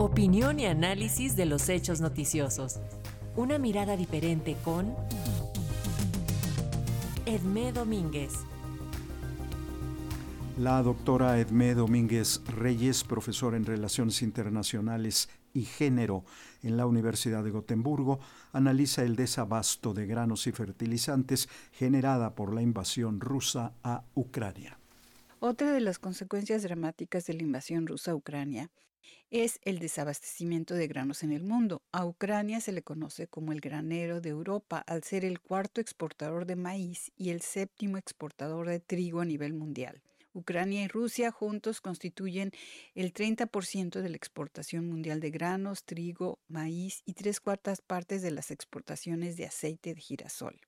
Opinión y análisis de los hechos noticiosos. Una mirada diferente con Edmé Domínguez. La doctora Edmé Domínguez Reyes, profesora en Relaciones Internacionales y Género en la Universidad de Gotemburgo, analiza el desabasto de granos y fertilizantes generada por la invasión rusa a Ucrania. Otra de las consecuencias dramáticas de la invasión rusa a Ucrania es el desabastecimiento de granos en el mundo. A Ucrania se le conoce como el granero de Europa al ser el cuarto exportador de maíz y el séptimo exportador de trigo a nivel mundial. Ucrania y Rusia juntos constituyen el 30% de la exportación mundial de granos, trigo, maíz y tres cuartas partes de las exportaciones de aceite de girasol.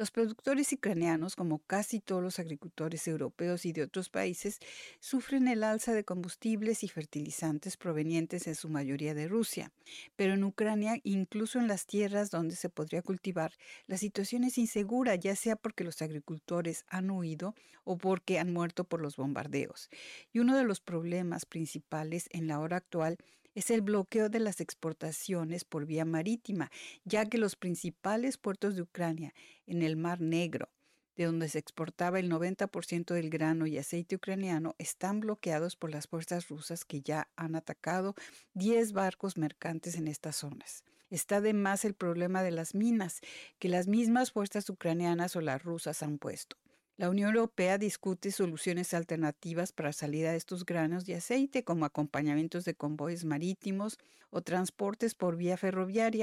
Los productores ucranianos, como casi todos los agricultores europeos y de otros países, sufren el alza de combustibles y fertilizantes provenientes en su mayoría de Rusia. Pero en Ucrania, incluso en las tierras donde se podría cultivar, la situación es insegura, ya sea porque los agricultores han huido o porque han muerto por los bombardeos. Y uno de los problemas principales en la hora actual es el bloqueo de las exportaciones por vía marítima, ya que los principales puertos de Ucrania en el Mar Negro, de donde se exportaba el 90% del grano y aceite ucraniano, están bloqueados por las fuerzas rusas que ya han atacado 10 barcos mercantes en estas zonas. Está además el problema de las minas, que las mismas fuerzas ucranianas o las rusas han puesto. La Unión Europea discute soluciones alternativas para salida de estos granos de aceite, como acompañamientos de convoyes marítimos o transportes por vía ferroviaria,